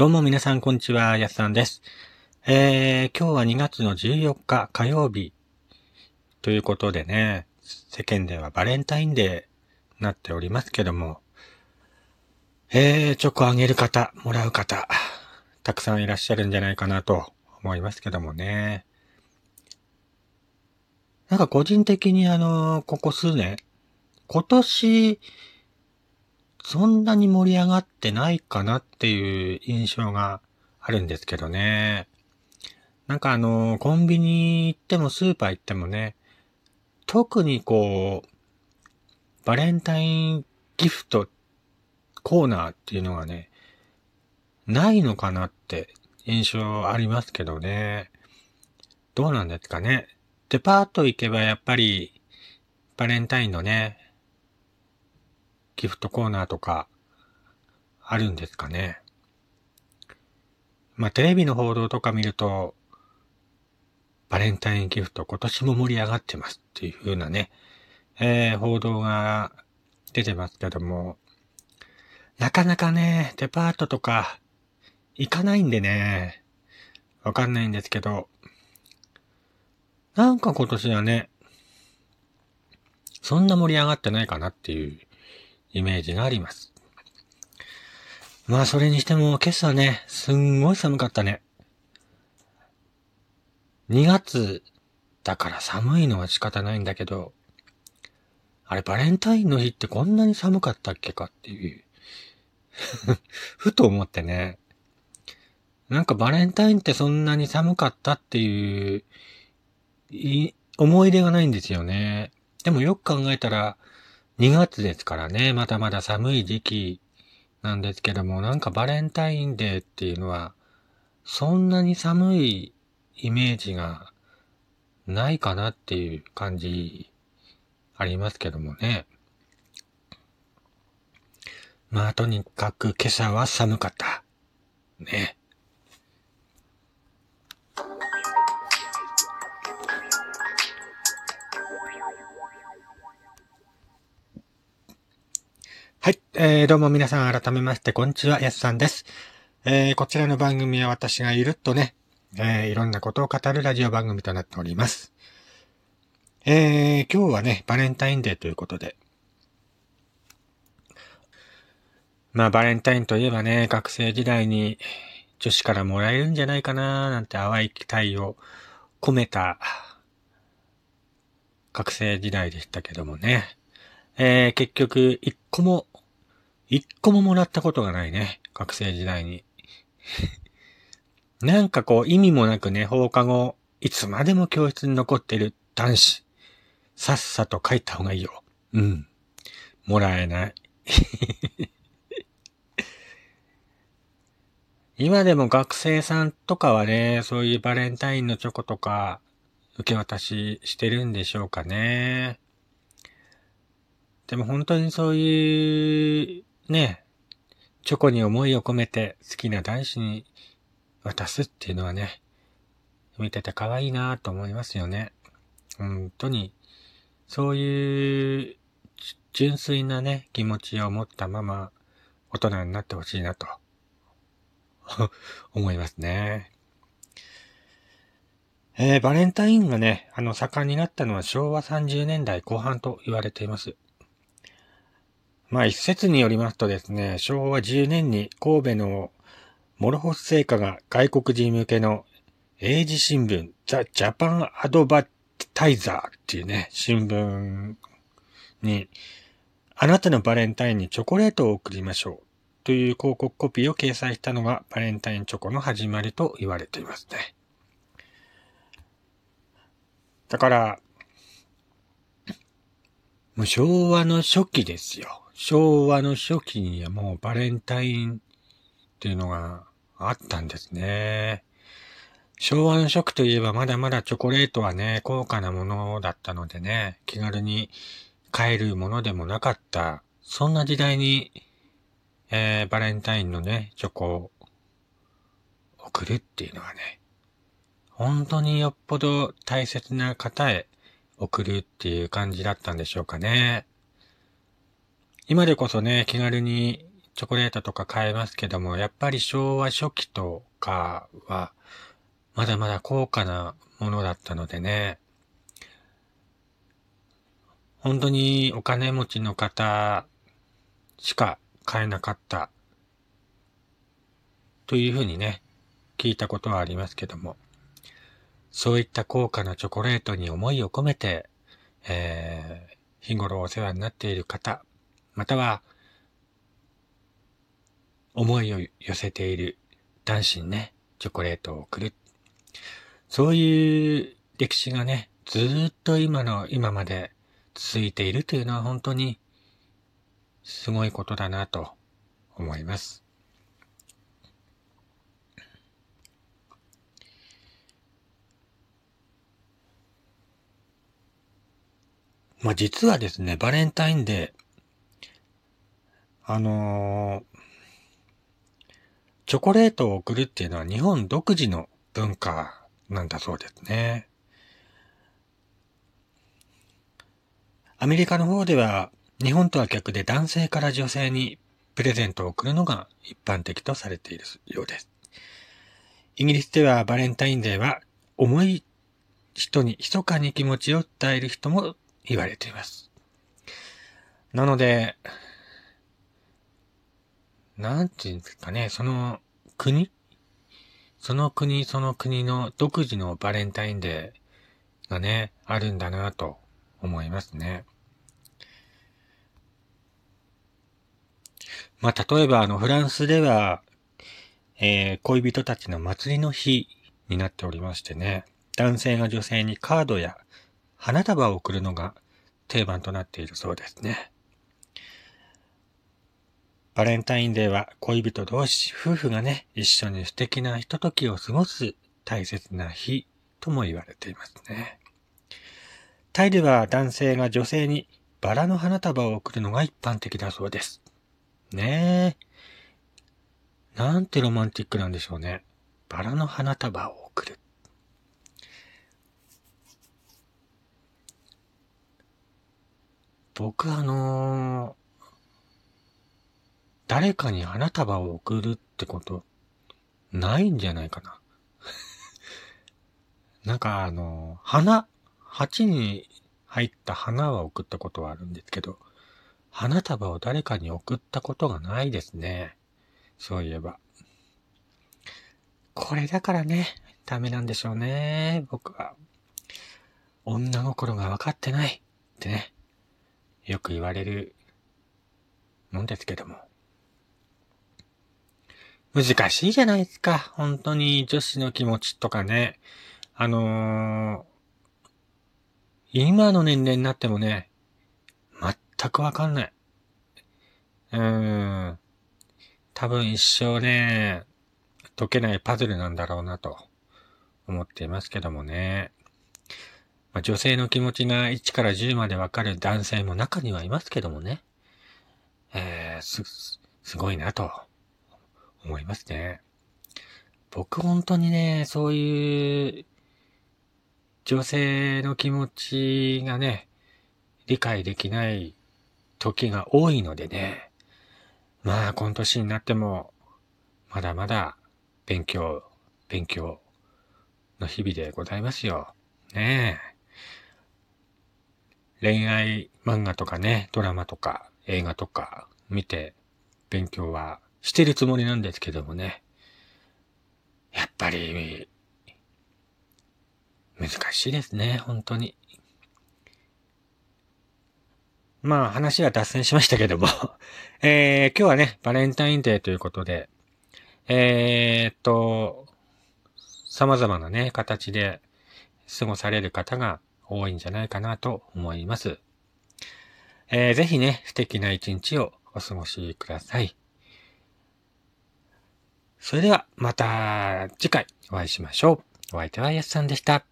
どうも皆さんこんにちは、やすさんです。えー、今日は2月の14日火曜日ということでね、世間ではバレンタインデーなっておりますけども、えー、チョコあげる方、もらう方、たくさんいらっしゃるんじゃないかなと思いますけどもね。なんか個人的にあの、ここ数年、今年、そんなに盛り上がってないかなっていう印象があるんですけどね。なんかあの、コンビニ行ってもスーパー行ってもね、特にこう、バレンタインギフトコーナーっていうのがね、ないのかなって印象ありますけどね。どうなんですかね。デパート行けばやっぱり、バレンタインのね、ギフトコーナーとか、あるんですかね。まあ、テレビの報道とか見ると、バレンタインギフト今年も盛り上がってますっていう風なね、えー、報道が出てますけども、なかなかね、デパートとか行かないんでね、わかんないんですけど、なんか今年はね、そんな盛り上がってないかなっていうイメージがあります。まあそれにしても今朝ね、すんごい寒かったね。2月だから寒いのは仕方ないんだけど、あれバレンタインの日ってこんなに寒かったっけかっていうふと思ってね。なんかバレンタインってそんなに寒かったっていう、い思い出がないんですよね。でもよく考えたら、2月ですからね、まだまだ寒い時期なんですけども、なんかバレンタインデーっていうのは、そんなに寒いイメージがないかなっていう感じありますけどもね。まあとにかく今朝は寒かった。ね。はい。えー、どうも皆さん改めまして、こんにちは、やすさんです。えー、こちらの番組は私がゆるっとね、えー、いろんなことを語るラジオ番組となっております。えー、今日はね、バレンタインデーということで。まあ、バレンタインといえばね、学生時代に女子からもらえるんじゃないかななんて淡い期待を込めた学生時代でしたけどもね。えー、結局、一個も一個ももらったことがないね。学生時代に。なんかこう意味もなくね、放課後、いつまでも教室に残ってる男子。さっさと書いた方がいいよ。うん。もらえない。今でも学生さんとかはね、そういうバレンタインのチョコとか、受け渡ししてるんでしょうかね。でも本当にそういうねえ、チョコに思いを込めて好きな男子に渡すっていうのはね、見てて可愛いなと思いますよね。本当に、そういう純粋なね、気持ちを持ったまま大人になってほしいなと 思いますね。えー、バレンタインがね、あの、盛んになったのは昭和30年代後半と言われています。まあ一説によりますとですね、昭和10年に神戸のモロホス製菓が外国人向けの英字新聞、ザ・ジャパン・アドバタイザーっていうね、新聞に、あなたのバレンタインにチョコレートを送りましょうという広告コピーを掲載したのがバレンタインチョコの始まりと言われていますね。だから、もう昭和の初期ですよ。昭和の初期にはもうバレンタインっていうのがあったんですね。昭和の初期といえばまだまだチョコレートはね、高価なものだったのでね、気軽に買えるものでもなかった。そんな時代に、えー、バレンタインのね、チョコを送るっていうのはね、本当によっぽど大切な方へ送るっていう感じだったんでしょうかね。今でこそね、気軽にチョコレートとか買えますけども、やっぱり昭和初期とかは、まだまだ高価なものだったのでね、本当にお金持ちの方しか買えなかったというふうにね、聞いたことはありますけども、そういった高価なチョコレートに思いを込めて、えー、日頃お世話になっている方、または、思いを寄せている男子にね、チョコレートを送る。そういう歴史がね、ずっと今の、今まで続いているというのは本当にすごいことだなと思います。まあ、実はですね、バレンタインデー、あのー、チョコレートを送るっていうのは日本独自の文化なんだそうですね。アメリカの方では日本とは逆で男性から女性にプレゼントを送るのが一般的とされているようです。イギリスではバレンタインデーは重い人に密かに気持ちを伝える人も言われています。なので、なんていうんですかね、その国？その国その国の独自のバレンタインデーがね、あるんだなと思いますね。まあ、例えばあの、フランスでは、えー、恋人たちの祭りの日になっておりましてね、男性が女性にカードや花束を送るのが定番となっているそうですね。バレンタインデーは恋人同士、夫婦がね、一緒に素敵なひとときを過ごす大切な日とも言われていますね。タイでは男性が女性にバラの花束を贈るのが一般的だそうです。ねえ。なんてロマンティックなんでしょうね。バラの花束を贈る。僕あのー、誰かに花束を贈るってことないんじゃないかな。なんかあの、花、鉢に入った花は送ったことはあるんですけど、花束を誰かに送ったことがないですね。そういえば。これだからね、ダメなんでしょうね、僕は。女心が分かってないってね。よく言われるもんですけども。難しいじゃないですか。本当に女子の気持ちとかね。あのー、今の年齢になってもね、全くわかんない。うーん。多分一生ね、解けないパズルなんだろうなと思っていますけどもね。まあ、女性の気持ちが1から10までわかる男性も中にはいますけどもね。えー、す、すごいなと思いますね。僕本当にね、そういう女性の気持ちがね、理解できない時が多いのでね。まあ、今年になっても、まだまだ勉強、勉強の日々でございますよ。ねえ。恋愛漫画とかね、ドラマとか映画とか見て勉強はしてるつもりなんですけどもね。やっぱり、難しいですね、本当に。まあ話は脱線しましたけども えー、今日はね、バレンタインデーということで、えー、っと、様々なね、形で過ごされる方が多いんじゃないかなと思います。えー、ぜひね、素敵な一日をお過ごしください。それでは、また次回お会いしましょう。お相手はやすさんでした。